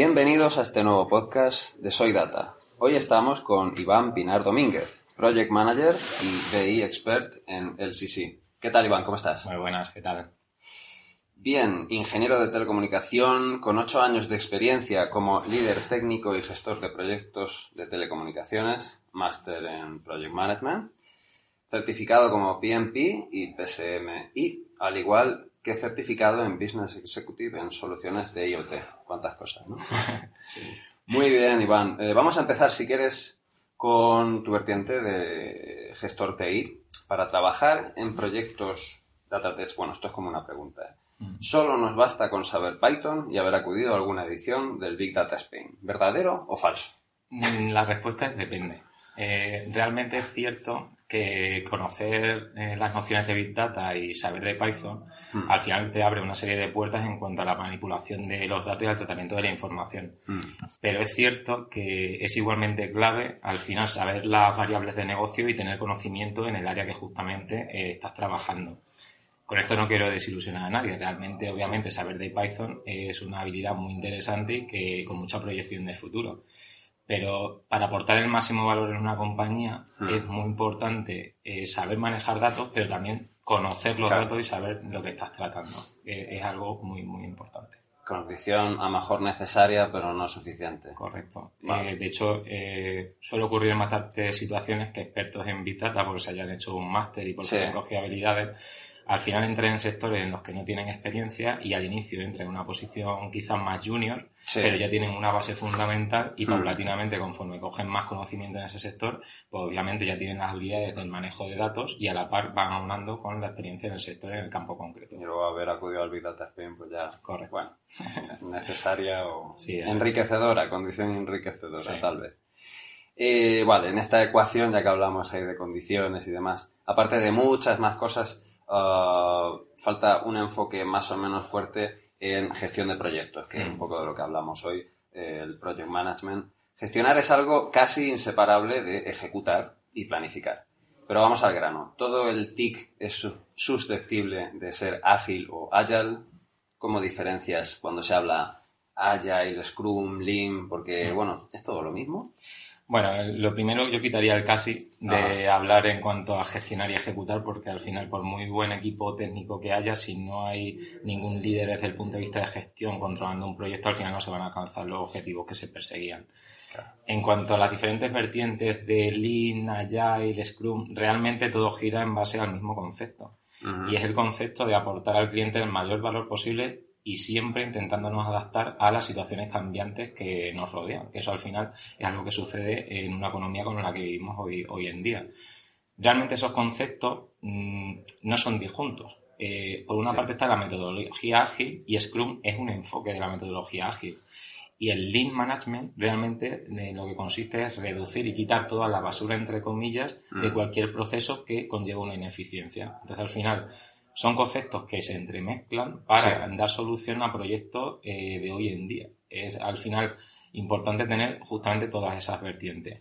Bienvenidos a este nuevo podcast de Soy Data. Hoy estamos con Iván Pinar Domínguez, Project Manager y BI Expert en LCC. ¿Qué tal, Iván? ¿Cómo estás? Muy buenas, ¿qué tal? Bien, ingeniero de telecomunicación con ocho años de experiencia como líder técnico y gestor de proyectos de telecomunicaciones, máster en Project Management, certificado como PMP y PSMI, al igual que certificado en Business Executive en soluciones de IoT. Cuántas cosas, ¿no? Muy bien, Iván. Eh, vamos a empezar, si quieres, con tu vertiente de gestor TI para trabajar en proyectos data test. Bueno, esto es como una pregunta. ¿eh? Solo nos basta con saber Python y haber acudido a alguna edición del Big Data Spain. ¿Verdadero o falso? Mm, la respuesta es depende. Eh, realmente es cierto que conocer eh, las nociones de Big Data y saber de Python Hmm. al final te abre una serie de puertas en cuanto a la manipulación de los datos y al tratamiento de la información. Mm. Pero es cierto que es igualmente clave al final saber las variables de negocio y tener conocimiento en el área que justamente eh, estás trabajando. Con esto no quiero desilusionar a nadie. Realmente, obviamente, saber de Python es una habilidad muy interesante y que con mucha proyección de futuro. Pero para aportar el máximo valor en una compañía Hmm. es muy importante eh, saber manejar datos, pero también conocer los Claro. datos y saber lo que estás tratando. Eh, es algo muy, muy importante. Condición a lo mejor necesaria, pero no suficiente. Correcto. Vale. Eh, de hecho, eh, suele ocurrir en bastantes situaciones que expertos en Big Data, porque se hayan hecho un máster y porque Sí. hayan cogido habilidades, al final entran en sectores en los que no tienen experiencia y al inicio entran en una posición quizás más junior, Sí. pero ya tienen una base fundamental y Mm. paulatinamente, conforme cogen más conocimiento en ese sector, pues obviamente ya tienen las habilidades del manejo de datos y a la par van aunando con la experiencia en el sector en el campo concreto. Y luego haber acudido al Big Data Spain, pues ya, Correcto. bueno, necesaria o Sí, enriquecedora, condición enriquecedora, Sí. tal vez. Eh, vale, en esta ecuación, ya que hablamos ahí de condiciones y demás, aparte de muchas más cosas, ah, falta un enfoque más o menos fuerte en gestión de proyectos, que es Mm. un poco de lo que hablamos hoy, eh, el project management. Gestionar es algo casi inseparable de ejecutar y planificar. Pero vamos al grano. ¿Todo el TIC es su- susceptible de ser ágil o agile? ¿Cómo diferencias cuando se habla agile, scrum, lean? Porque, bueno, ¿es todo lo mismo? Bueno, lo primero yo quitaría el casi de hablar en cuanto a gestionar y ejecutar, porque al final, por muy buen equipo técnico que haya, si no hay ningún líder desde el punto de vista de gestión controlando un proyecto, al final no se van a alcanzar los objetivos que se perseguían. Claro. En cuanto a las diferentes vertientes de Lean, Agile, Scrum, realmente todo gira en base al mismo concepto. Y es el concepto de aportar al cliente el mayor valor posible y siempre intentándonos adaptar a las situaciones cambiantes que nos rodean. Que eso al final es algo que sucede en una economía con la que vivimos hoy, hoy en día. Realmente esos conceptos mm, no son disjuntos. Eh, por una Sí. parte está la metodología ágil y Scrum es un enfoque de la metodología ágil. Y el Lean Management realmente eh, lo que consiste es reducir y quitar toda la basura, entre comillas, de Mm. cualquier proceso que conlleva una ineficiencia. Entonces, al final, son conceptos que se entremezclan para dar solución a proyectos eh, de hoy en día. Es al final importante tener justamente todas esas vertientes.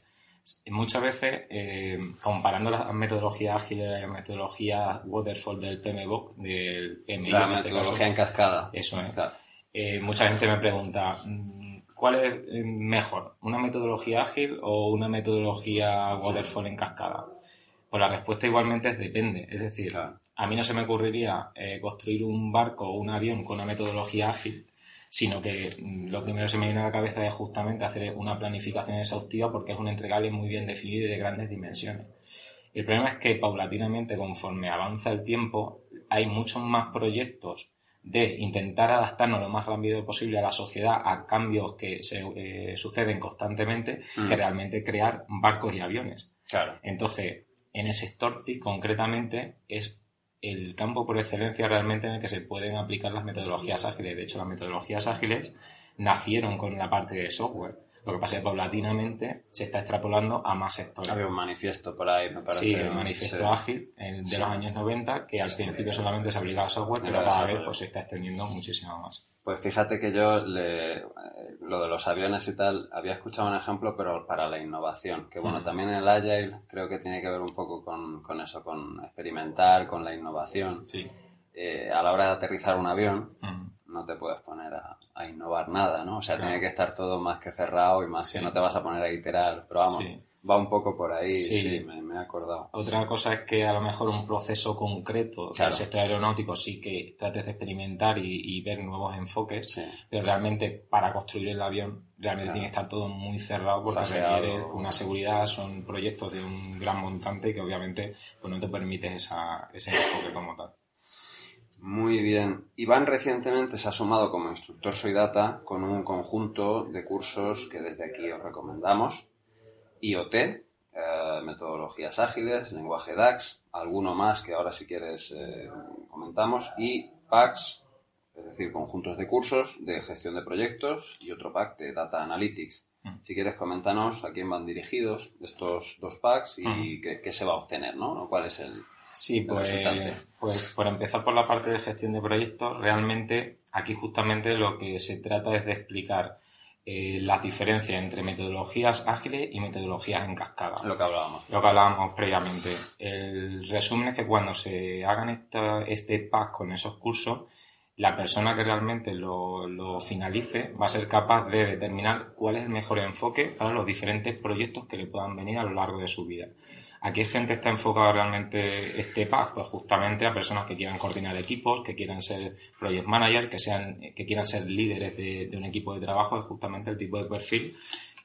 Muchas veces, eh, comparando las metodologías ágiles y la metodología waterfall del PMBOK, del PMI, La este metodología en cascada. eso es. Claro. Eh, mucha gente me pregunta, mm, ¿cuál es mejor? ¿Una metodología ágil o una metodología waterfall en cascada? Pues la respuesta igualmente es depende. Es decir, Claro. a mí no se me ocurriría eh, construir un barco o un avión con una metodología ágil, sino que mm, lo primero que se me viene a la cabeza es justamente hacer una planificación exhaustiva porque es un entregable muy bien definido y de grandes dimensiones. El problema es que paulatinamente, conforme avanza el tiempo, hay muchos más proyectos de intentar adaptarnos lo más rápido posible a la sociedad a cambios que se eh, suceden constantemente Mm. que realmente crear barcos y aviones. Claro. Entonces, en el sector TIC concretamente es el campo por excelencia realmente en el que se pueden aplicar las metodologías ágiles. De hecho, las metodologías ágiles nacieron con la parte de software. Lo que pasa es que paulatinamente se está extrapolando a más sectores. Había un manifiesto por ahí, me parece. Sí, el manifiesto Sí. ágil el de Sí. los años 90, que al principio solamente se aplicaba a software, pero cada vez pues, se está extendiendo muchísimo más. Pues fíjate que yo le, eh, lo de los aviones y tal, había escuchado un ejemplo, pero para la innovación. Que bueno, Mm. también el Agile creo que tiene que ver un poco con, con eso, con experimentar, con la innovación. Sí. Eh, a la hora de aterrizar un avión, Mm. No te puedes poner a, a innovar nada, ¿no? O sea, tiene que estar todo más que cerrado y más que no te vas a poner a iterar. Pero vamos, va un poco por ahí, sí, me, he acordado. Otra cosa es que a lo mejor un proceso concreto del sector aeronáutico sí que trates de experimentar y, ver nuevos enfoques, pero realmente para construir el avión realmente tiene que estar todo muy cerrado porque requiere una seguridad, son proyectos de un gran montante que obviamente pues no te permite esa, ese enfoque como tal. Muy bien. Iván recientemente se ha sumado como instructor Soy Data con un conjunto de cursos que desde aquí os recomendamos. IoT, eh, metodologías ágiles, lenguaje DAX, alguno más que ahora si quieres eh, comentamos, y PACs, es decir, conjuntos de cursos de gestión de proyectos y otro pack de Data Analytics. Si quieres, coméntanos a quién van dirigidos estos dos packs y mm. qué, se va a obtener, ¿no? ¿Cuál es el, Sí, pues, pues por empezar por la parte de gestión de proyectos, realmente aquí justamente lo que se trata es de explicar eh, las diferencias entre metodologías ágiles y metodologías en cascada. Lo que hablábamos. Lo que hablábamos previamente. El resumen es que cuando se hagan este pack con esos cursos, la persona que realmente lo, lo, finalice va a ser capaz de determinar cuál es el mejor enfoque para los diferentes proyectos que le puedan venir a lo largo de su vida. ¿A qué gente está enfocado realmente este pack? Pues justamente a personas que quieran coordinar equipos, que quieran ser project manager, que sean, que quieran ser líderes de, un equipo de trabajo, es justamente el tipo de perfil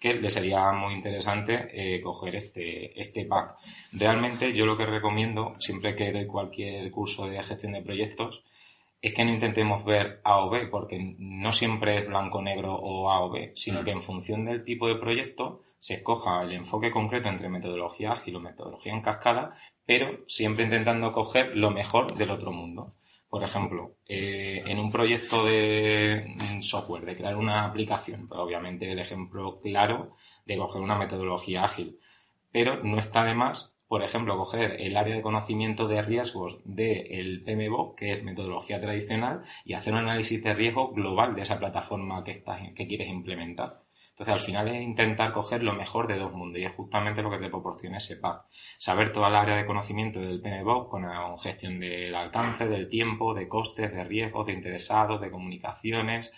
que le sería muy interesante eh, coger este, este pack. Realmente yo lo que recomiendo, siempre que doy cualquier curso de gestión de proyectos, es que no intentemos ver A o B, porque no siempre es blanco-negro o A o B, sino que en función del tipo de proyecto se escoja el enfoque concreto entre metodología ágil o metodología en cascada, pero siempre intentando coger lo mejor del otro mundo. Por ejemplo, eh, en un proyecto de software, de crear una aplicación, pues obviamente el ejemplo claro de coger una metodología ágil. Pero no está de más, por ejemplo, coger el área de conocimiento de riesgos del PMBOK, que es metodología tradicional, y hacer un análisis de riesgo global de esa plataforma que, estás, que quieres implementar. Entonces, al final es intentar coger lo mejor de dos mundos y es justamente lo que te proporciona ese pack. Saber toda la área de conocimiento del PMBOK con gestión del alcance, del tiempo, de costes, de riesgos, de interesados, de comunicaciones,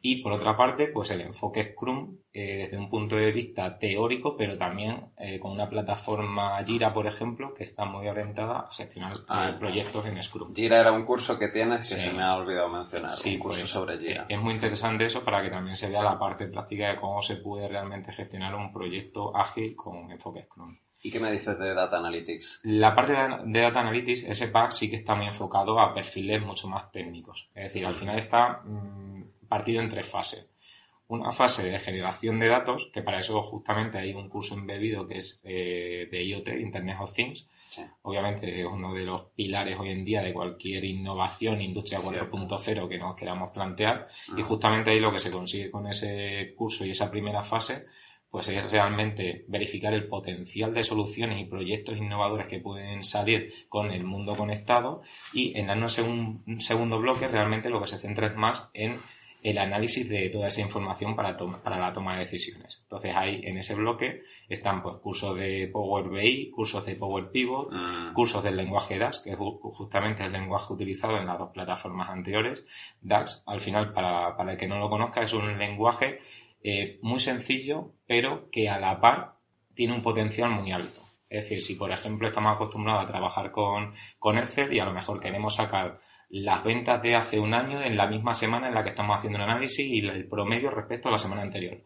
y por otra parte, pues el enfoque Scrum eh, desde un punto de vista teórico, pero también eh, con una plataforma Jira, por ejemplo, que está muy orientada a gestionar eh, ah, proyectos en Scrum. Jira era un curso que tienes que se me ha olvidado mencionar, sí, un curso pues, sobre Jira. Es muy interesante eso para que también se vea la parte práctica de cómo se puede realmente gestionar un proyecto ágil con enfoque Scrum. ¿Y qué me dices de Data Analytics? La parte de Data Analytics, ese pack sí que está muy enfocado a perfiles mucho más técnicos. Es decir, al final está... Mm, partido en tres fases. Una fase de generación de datos, que para eso justamente hay un curso embebido que es eh, de IoT, Internet of Things. Obviamente es uno de los pilares hoy en día de cualquier innovación, industria 4.0 que nos queramos plantear. Y justamente ahí lo que se consigue con ese curso y esa primera fase pues es realmente verificar el potencial de soluciones y proyectos innovadores que pueden salir con el mundo conectado y en un segundo bloque realmente lo que se centra es más en el análisis de toda esa información para, para la toma de decisiones. Entonces ahí en ese bloque están pues cursos de Power BI, cursos de Power Pivot, mm. cursos del lenguaje DAX, que es justamente el lenguaje utilizado en las dos plataformas anteriores. DAX, al final, para, para el que no lo conozca, es un lenguaje eh, muy sencillo, pero que a la par tiene un potencial muy alto. Es decir, si por ejemplo estamos acostumbrados a trabajar con, con Excel y a lo mejor queremos sacar las ventas de hace un año en la misma semana en la que estamos haciendo un análisis y el promedio respecto a la semana anterior.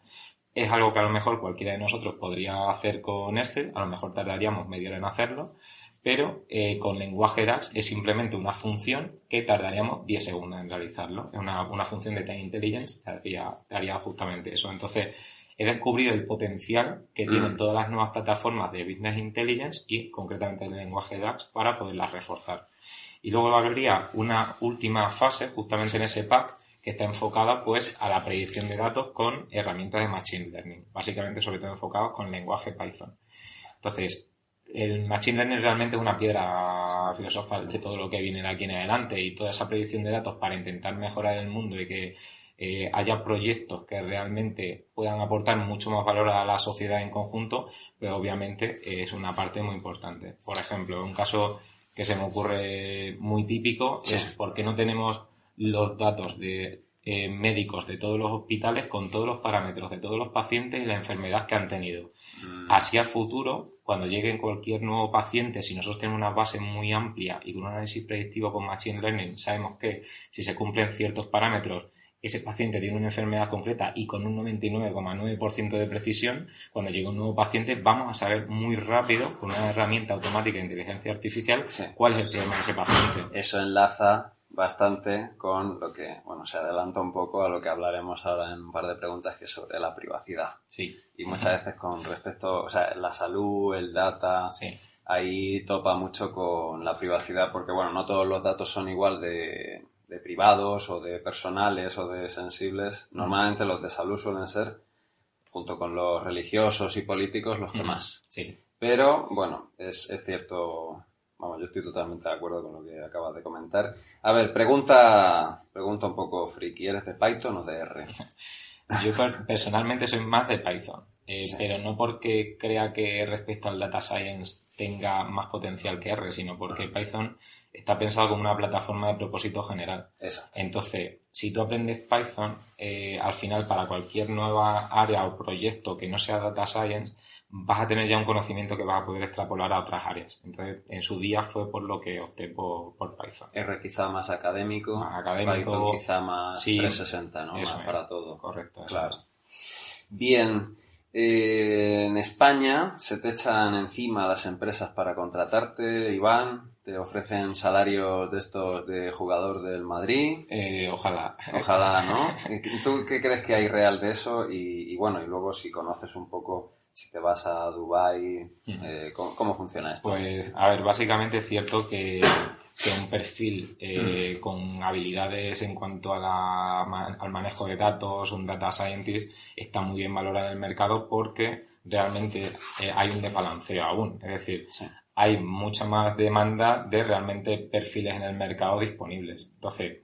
Es algo que a lo mejor cualquiera de nosotros podría hacer con Excel, a lo mejor tardaríamos media hora en hacerlo, pero eh, con lenguaje DAX es simplemente una función que tardaríamos 10 segundos en realizarlo. Es una, una función de Time Intelligence te haría, justamente eso. Entonces, he descubrir el potencial que tienen mm. todas las nuevas plataformas de Business Intelligence y concretamente el lenguaje DAX para poderlas reforzar. Y luego habría una última fase, justamente en ese pack, que está enfocada pues a la predicción de datos con herramientas de Machine Learning, básicamente sobre todo enfocados con lenguaje Python. Entonces, el Machine Learning realmente es una piedra filosofal de todo lo que viene de aquí en adelante y toda esa predicción de datos para intentar mejorar el mundo y que eh, haya proyectos que realmente puedan aportar mucho más valor a la sociedad en conjunto, pues obviamente es una parte muy importante. Por ejemplo, un caso que se me ocurre muy típico es porque no tenemos los datos de eh, médicos de todos los hospitales con todos los parámetros de todos los pacientes y la enfermedad que han tenido. Mm. Así al futuro, cuando llegue cualquier nuevo paciente, si nosotros tenemos una base muy amplia y con un análisis predictivo con Machine Learning, sabemos que si se cumplen ciertos parámetros, ese paciente tiene una enfermedad concreta y con un 99,9% de precisión, cuando llegue un nuevo paciente vamos a saber muy rápido, con una herramienta automática de inteligencia artificial, Sí. cuál es el problema de ese paciente. Eso enlaza bastante con lo que, bueno, se adelanta un poco a lo que hablaremos ahora en un par de preguntas, que es sobre la privacidad. Sí, Y muchas veces con respecto, o sea, la salud, el data, sí, ahí topa mucho con la privacidad, porque bueno, no todos los datos son igual de, de privados o de personales o de sensibles. Normalmente los de salud suelen ser, junto con los religiosos y políticos, los que más. sí. Pero bueno, es, es cierto, vamos, yo estoy totalmente de acuerdo con lo que acabas de comentar. A ver, pregunta, pregunta un poco friki, ¿eres de Python o de R? Yo per- personalmente soy más de Python, eh, Sí. pero no porque crea que respecto al data science tenga más potencial que R, sino porque Python está pensado como una plataforma de propósito general. Esa. Entonces, si tú aprendes Python, eh, al final para cualquier nueva área o proyecto que no sea data science, vas a tener ya un conocimiento que vas a poder extrapolar a otras áreas. Entonces, en su día fue por lo que opté por, por Python. R quizá más académico, Más académico, Python quizá más sí, 360, ¿no? eso Más es. para todo. Correcto. Claro. es. Bien, eh, en España se te echan encima las empresas para contratarte, Iván, te ofrecen salarios de estos de jugador del Madrid, Eh, ojalá. ojalá, ¿no? ¿Y ¿Tú qué crees que hay real de eso? Y, y bueno, y luego si conoces un poco, si te vas a Dubai, eh, ¿cómo, cómo funciona esto? Pues, a ver, básicamente es cierto que, que un perfil eh, con habilidades en cuanto a la al manejo de datos, un data scientist, está muy bien valorado en el mercado porque realmente eh, hay un desbalanceo aún. Es decir, Sí. Hay mucha más demanda de realmente perfiles en el mercado disponibles. Entonces,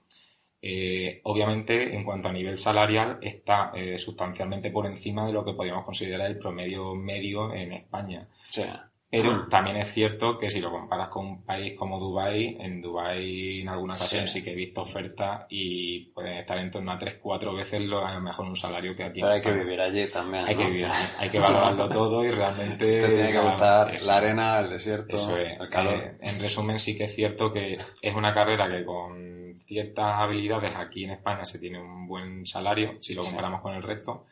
eh, obviamente, en cuanto a nivel salarial, está eh, sustancialmente por encima de lo que podríamos considerar el promedio medio en España. Sí. Pero también es cierto que si lo comparas con un país como Dubai, en Dubai en alguna ocasión Sí. sí, que he visto ofertas y pueden estar en torno a 3-4 veces lo, a lo mejor un salario que aquí Pero hay que vivir allí también, Hay ¿no? que vivir allí, hay que valorarlo todo y realmente... Te tiene que la- gustar la arena, el desierto, Eso es. el calor. Eh, en resumen, sí que es cierto que es una carrera que con ciertas habilidades aquí en España se tiene un buen salario, si lo Sí. comparamos con el resto,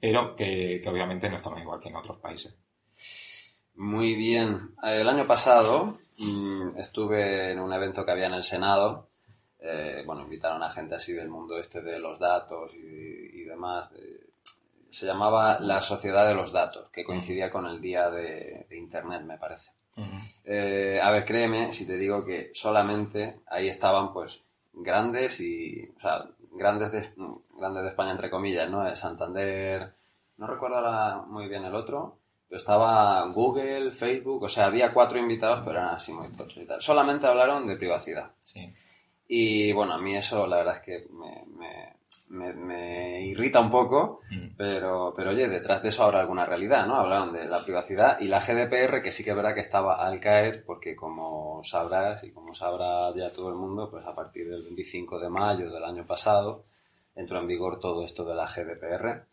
pero que, que obviamente no estamos igual que en otros países. Muy bien. El año pasado mm, estuve en un evento que había en el Senado. Eh, bueno, invitaron a gente así del mundo este de los datos y, y demás. Eh, se llamaba La Sociedad de los Datos, que coincidía con el día de, de Internet, me parece. Eh, a ver, créeme si te digo que solamente ahí estaban pues grandes y, o sea, grandes de, grandes de España entre comillas, ¿no? El Santander, no recuerdo ahora muy bien el otro, estaba Google, Facebook, o sea, había cuatro invitados, pero eran así muy tochos y tal. Solamente hablaron de privacidad. Sí. Y bueno, a mí eso la verdad es que me, me, me, me irrita un poco, Mm. pero, pero oye, detrás de eso habrá alguna realidad, ¿no? Hablaron de la privacidad y la GDPR, que sí que es verdad que estaba al caer, porque como sabrás y como sabrá ya todo el mundo, pues a partir del 25 de mayo del año pasado entró en vigor todo esto de la GDPR.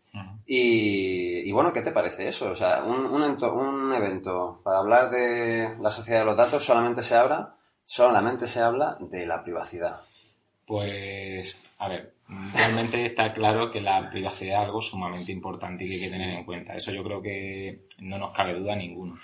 Y, y bueno, ¿qué te parece eso? O sea, un, un evento para hablar de la sociedad de los datos solamente se habla, solamente se habla de la privacidad. Pues, a ver, realmente está claro que la privacidad es algo sumamente importante y que hay que tener en cuenta. Eso yo creo que no nos cabe duda ninguno.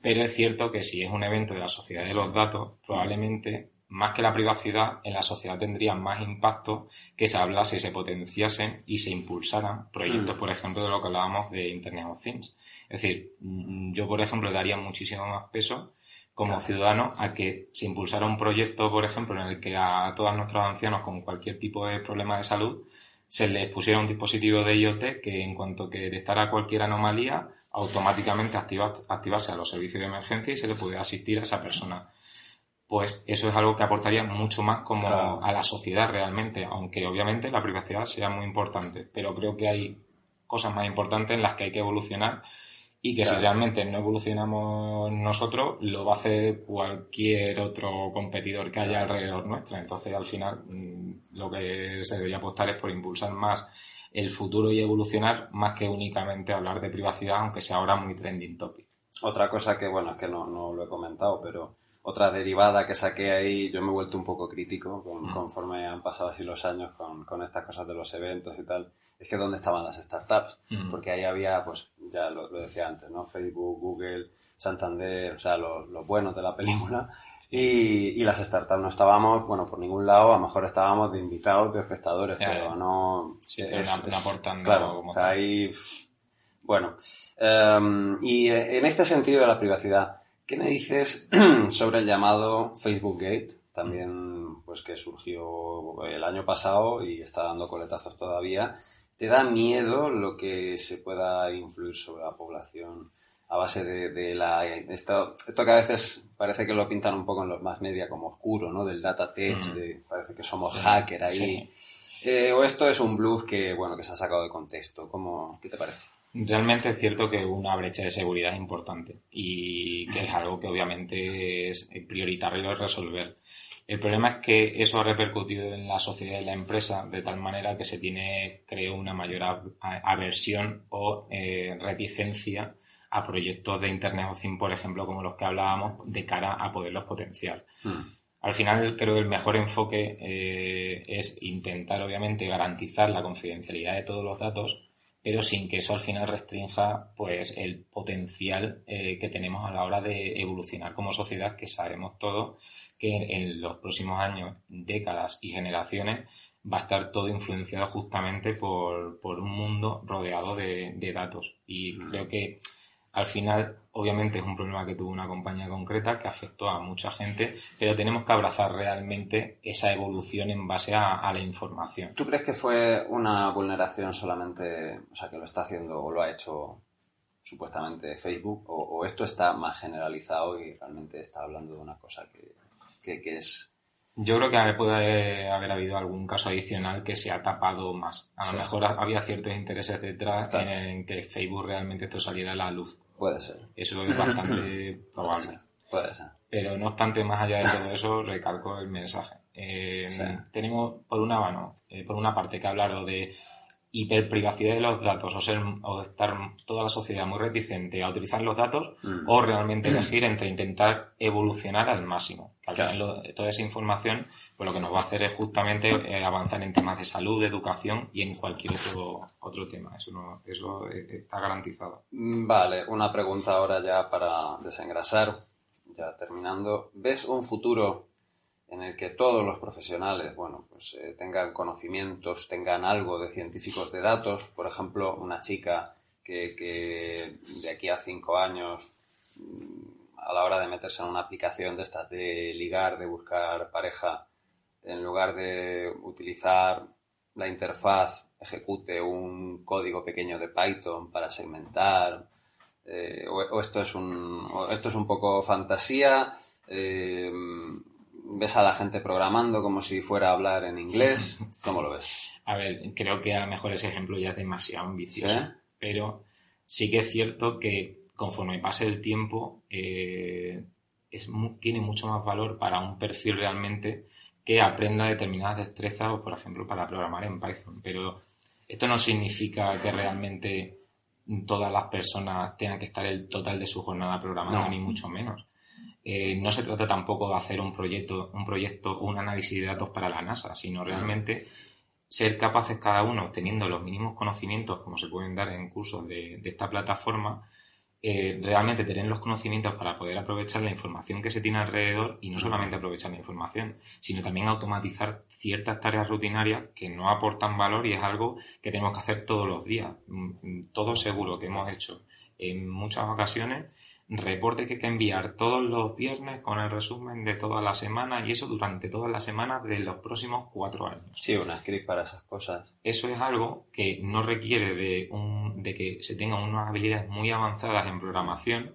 Pero es cierto que si es un evento de la sociedad de los datos, probablemente más que la privacidad, en la sociedad tendría más impacto que se hablase, se potenciasen y se impulsaran proyectos, Mm. por ejemplo, de lo que hablábamos de Internet of Things. Es decir, mm, yo, por ejemplo, daría muchísimo más peso como Claro. ciudadano a que se impulsara un proyecto, por ejemplo, en el que a todos nuestros ancianos con cualquier tipo de problema de salud se les pusiera un dispositivo de IoT que en cuanto que detectara cualquier anomalía automáticamente activa, activase a los servicios de emergencia y se le pudiera asistir a esa persona. Pues eso es algo que aportaría mucho más como Claro. a la sociedad realmente, aunque obviamente la privacidad sea muy importante, pero creo que hay cosas más importantes en las que hay que evolucionar y que si realmente no evolucionamos nosotros, lo va a hacer cualquier otro competidor que haya alrededor nuestra. Entonces, al final, mm, lo que se debería apostar es por impulsar más el futuro y evolucionar, más que únicamente hablar de privacidad, aunque sea ahora muy trending topic. Otra cosa que, bueno, es que no, no lo he comentado, pero otra derivada que saqué ahí, yo me he vuelto un poco crítico mm. conforme han pasado así los años con, con, estas cosas de los eventos y tal, es que dónde estaban las startups, mm. porque ahí había, pues ya lo, decía antes, ¿no? Facebook, Google, Santander, o sea, los, los buenos de la película, y, y, las startups no estábamos, bueno, por ningún lado, a lo mejor estábamos de invitados, de espectadores, pero no... Sí, es, no aportando claro, como o sea, ahí, bueno, um, y en este sentido de la privacidad, ¿Qué me dices sobre el llamado Facebook Gate? También, pues que surgió el año pasado y está dando coletazos todavía. ¿Te da miedo lo que se pueda influir sobre la población a base de, la... Esto, esto, que a veces parece que lo pintan un poco en los más media como oscuro, ¿no? Del data tech, mm. parece que somos hacker ahí. Eh, o esto es un bluff que, bueno, que se ha sacado de contexto. ¿Cómo, ¿Qué te parece? Realmente es cierto que una brecha de seguridad es importante y que es algo que obviamente es prioritario resolver. El problema es que eso ha repercutido en la sociedad y la empresa de tal manera que se tiene, creo, una mayor aversión o eh, reticencia a proyectos de Internet of Things, por ejemplo, como los que hablábamos, de cara a poderlos potenciar. Hmm. Al final, creo que el mejor enfoque eh, es intentar, obviamente, garantizar la confidencialidad de todos los datos, pero sin que eso al final restrinja pues el potencial eh, que tenemos a la hora de evolucionar como sociedad, que sabemos todos que en los próximos años, décadas y generaciones va a estar todo influenciado justamente por, un mundo rodeado de, de datos. Y creo que al final, obviamente, es un problema que tuvo una compañía concreta que afectó a mucha gente, pero tenemos que abrazar realmente esa evolución en base a, la información. ¿Tú crees que fue una vulneración solamente, o sea, que lo está haciendo o lo ha hecho supuestamente Facebook, o, esto está más generalizado y realmente está hablando de una cosa que, que es yo creo que puede haber habido algún caso adicional que se ha tapado más. A lo mejor había ciertos intereses detrás en que Facebook realmente esto saliera a la luz. Puede ser. Eso es bastante probable. Puede ser. Pero no obstante, más allá de todo eso, recalco el mensaje. Eh, tenemos por una mano, eh, por una parte que hablar de hiperprivacidad de los datos o, ser, o estar toda la sociedad muy reticente a utilizar los datos mm. o realmente elegir entre intentar evolucionar al máximo. al final toda esa información pues lo que nos va a hacer es justamente eh, avanzar en temas de salud, de educación y en cualquier otro, otro tema. Eso, no, eso está garantizado. Mm, vale, una pregunta ahora ya para desengrasar, ya terminando. ¿Ves un futuro en el que todos los profesionales, bueno, pues eh, tengan conocimientos, tengan algo de científicos de datos, por ejemplo, una chica que, de aquí a cinco años, mm, a la hora de meterse en una aplicación de estas de ligar, de buscar pareja, en lugar de utilizar la interfaz, ejecute un código pequeño de Python para segmentar, eh, o, esto es un, esto es un poco fantasía, eh, ves a la gente programando como si fuera a hablar en inglés. ¿Cómo lo ves? A ver, creo que a lo mejor ese ejemplo ya es demasiado ambicioso, pero sí que es cierto que conforme pase el tiempo eh, es, tiene mucho más valor para un perfil realmente que aprenda determinadas destrezas, por ejemplo, para programar en Python. Pero esto no significa que realmente todas las personas tengan que estar el total de su jornada programando, ni mucho menos. Eh, no se trata tampoco de hacer un proyecto, un proyecto o un análisis de datos para la NASA, sino realmente ser capaces cada uno, teniendo los mínimos conocimientos como se pueden dar en cursos de, esta plataforma, eh, realmente tener los conocimientos para poder aprovechar la información que se tiene alrededor y no solamente aprovechar la información, sino también automatizar ciertas tareas rutinarias que no aportan valor y es algo que tenemos que hacer todos los días. Mm, todo seguro que hemos hecho en muchas ocasiones reporte que hay que enviar todos los viernes con el resumen de toda la semana y eso durante todas las semanas de los próximos cuatro años. Sí, una script para esas cosas. Eso es algo que no requiere de, un, de que se tengan unas habilidades muy avanzadas en programación,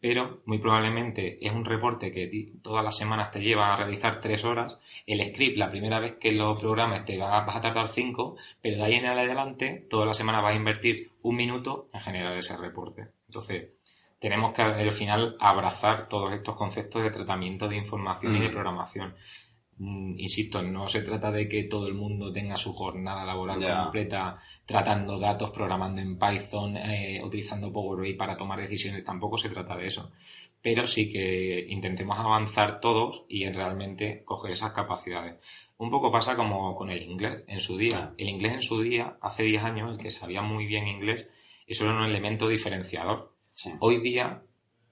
pero muy probablemente es un reporte que todas las semanas te lleva a realizar tres horas. El script, la primera vez que lo programes, te va, vas a tardar cinco, pero de ahí en adelante, toda la semana vas a invertir un minuto en generar ese reporte. Entonces, tenemos que al final abrazar todos estos conceptos de tratamiento de información y de Mm. programación. Mm, Insisto, no se trata de que todo el mundo tenga su jornada laboral completa tratando datos, programando en Python, eh, utilizando Power BI para tomar decisiones. Tampoco se trata de eso. Pero sí que intentemos avanzar todos y en realmente coger esas capacidades. Un poco pasa como con el inglés en su día. El inglés en su día, hace 10 años, el que sabía muy bien inglés, eso era un elemento diferenciador. Hoy día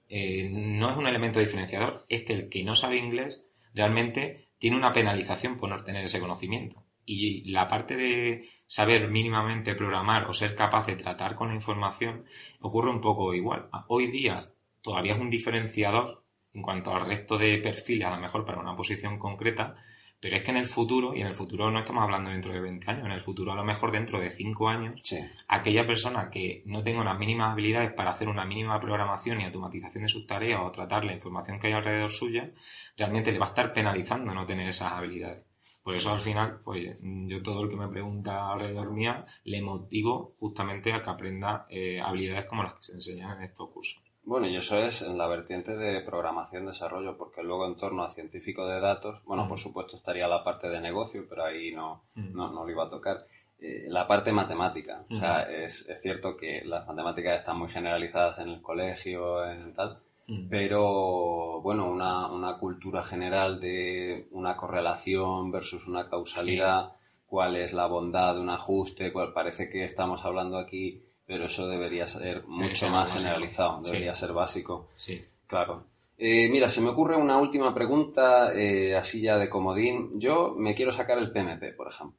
eh, no es un elemento diferenciador, es que el que no sabe inglés realmente tiene una penalización por no tener ese conocimiento. Y la parte de saber mínimamente programar o ser capaz de tratar con la información ocurre un poco igual. Hoy día todavía es un diferenciador en cuanto al resto de perfiles, a lo mejor para una posición concreta, pero es que en el futuro, y en el futuro no estamos hablando dentro de 20 años, en el futuro a lo mejor dentro de 5 años, Sí. aquella persona que no tenga unas mínimas habilidades para hacer una mínima programación y automatización de sus tareas o tratar la información que hay alrededor suya, realmente le va a estar penalizando no tener esas habilidades. Por eso al final, pues yo todo el que me pregunta alrededor mía, le motivo justamente a que aprenda eh, habilidades como las que se enseñan en estos cursos. Bueno, y eso es en la vertiente de programación, desarrollo, porque luego en torno a científico de datos, bueno, por supuesto estaría la parte de negocio, pero ahí no, no, no lo iba a tocar. Eh, la parte matemática. O sea, es, es cierto que las matemáticas están muy generalizadas en el colegio, en tal, pero bueno, una, una cultura general de una correlación versus una causalidad, cuál es la bondad de un ajuste, cuál parece que estamos hablando aquí, pero eso debería ser mucho más básico. generalizado, Sí. debería ser básico, Sí. claro. Eh, mira, se me ocurre una última pregunta, eh, así ya de comodín. Yo me quiero sacar el PMP, por ejemplo.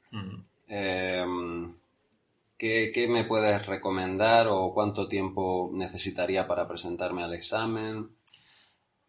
Eh, ¿qué, qué me puedes recomendar o cuánto tiempo necesitaría para presentarme al examen?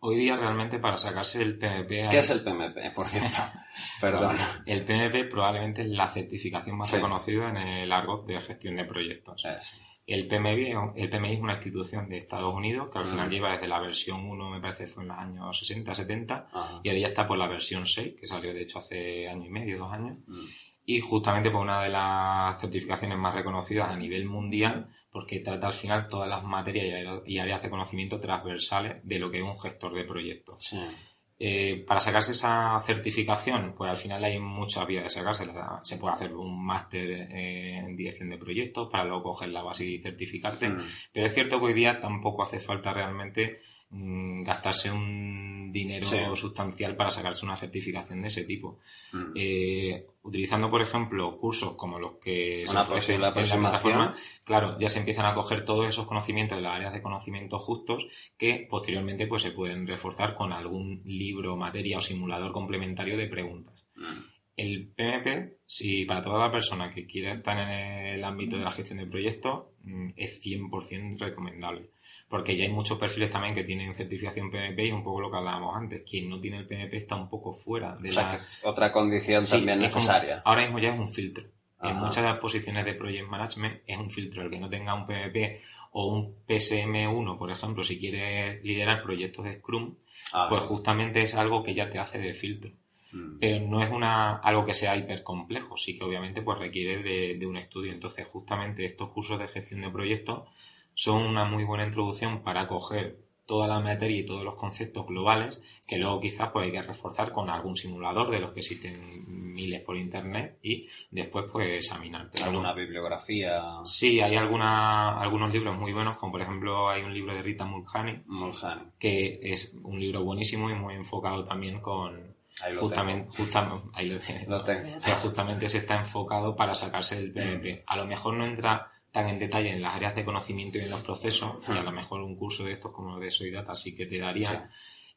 Hoy día realmente para sacarse el PMP... ¿Qué es el PMP, por cierto? Perdón. El PMP probablemente es la certificación más Sí. reconocida en el argot de gestión de proyectos. Es- El PMI, el PMI es una institución de Estados Unidos que al final lleva desde la versión 1, me parece fue en los años 60, 70, ajá. y ahora ya está por la versión 6, que salió de hecho hace año y medio, dos años, Mm. y justamente por una de las certificaciones más reconocidas a nivel mundial, porque trata al final todas las materias y áreas- y áreas de conocimiento transversales de lo que es un gestor de proyectos. Sí. Eh, para sacarse esa certificación, pues al final hay muchas vías de sacarse. Se puede hacer un máster en dirección de proyectos para luego coger la base y certificarte. Mm. Pero es cierto que hoy día tampoco hace falta realmente gastarse un dinero Sí. sustancial para sacarse una certificación de ese tipo. Mm. Eh, utilizando, por ejemplo, cursos como los que se Una ofrecen posible en plataforma, claro, ya se empiezan a coger todos esos conocimientos de las áreas de conocimiento justos que posteriormente pues se pueden reforzar con algún libro, materia o simulador complementario de preguntas. Mm. El PMP, si para toda la persona que quiera estar en el ámbito de la gestión de proyectos, mm, es 100% recomendable. Porque ya hay muchos perfiles también que tienen certificación PMP y un poco lo que hablábamos antes. Quien no tiene el PMP está un poco fuera de O sea, la... que es otra condición Sí, también como- necesaria. ahora mismo ya es un filtro. En muchas de las posiciones de Project Management es un filtro. El que no tenga un PMP o un PSM1, por ejemplo, si quiere liderar proyectos de Scrum, Ah, pues sí. justamente es algo que ya te hace de filtro. Mm. Pero no es una, algo que sea hiper complejo, sí que obviamente pues requiere de, de un estudio. Entonces, justamente estos cursos de gestión de proyectos son una muy buena introducción para coger toda la materia y todos los conceptos globales que luego quizás pues hay que reforzar con algún simulador de los que existen miles por internet y después pues examinarte. ¿Alguna bibliografía? Sí, hay alguna, algunos libros muy buenos, como por ejemplo hay un libro de Rita Mulhani, Mulhani. que es un libro buenísimo y muy enfocado también con Ahí justamente, justamente ahí lo tienes. Lo tengo. O sea, justamente se está enfocado para sacarse el PMP. A lo mejor no entra tan en detalle en las áreas de conocimiento y en los procesos, y a lo mejor un curso de estos como de Soy Data sí que te daría, Sí.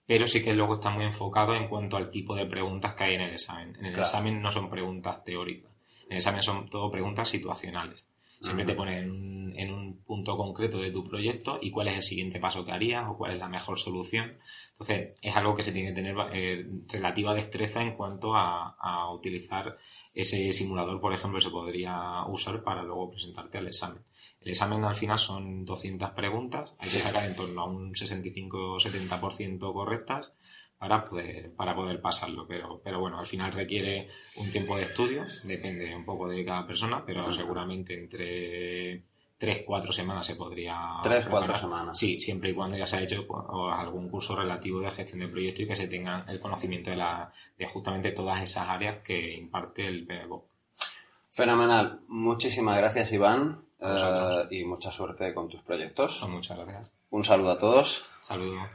pero sí que luego está muy enfocado en cuanto al tipo de preguntas que hay en el examen. En el Claro. examen no son preguntas teóricas, en el examen son todo preguntas situacionales. Siempre te ponen en un, en un punto concreto de tu proyecto y cuál es el siguiente paso que harías o cuál es la mejor solución. Entonces, es algo que se tiene que tener eh, relativa destreza en cuanto a, a utilizar ese simulador, por ejemplo, se podría usar para luego presentarte al examen. El examen al final son 200 preguntas, hay que sacar en torno a un 65 o 70% correctas para poder, para poder pasarlo, pero, pero bueno, al final requiere un tiempo de estudio, depende un poco de cada persona, pero seguramente entre tres, cuatro semanas se podría. Tres, preparar. cuatro semanas. Sí, siempre y cuando ya se ha hecho pues, algún curso relativo de gestión de proyectos y que se tenga el conocimiento de, la, de justamente todas esas áreas que imparte el PMBOK. Fenomenal. Muchísimas gracias, Iván. Eh, y mucha suerte con tus proyectos. Pues muchas gracias. Un saludo a todos. Saludos.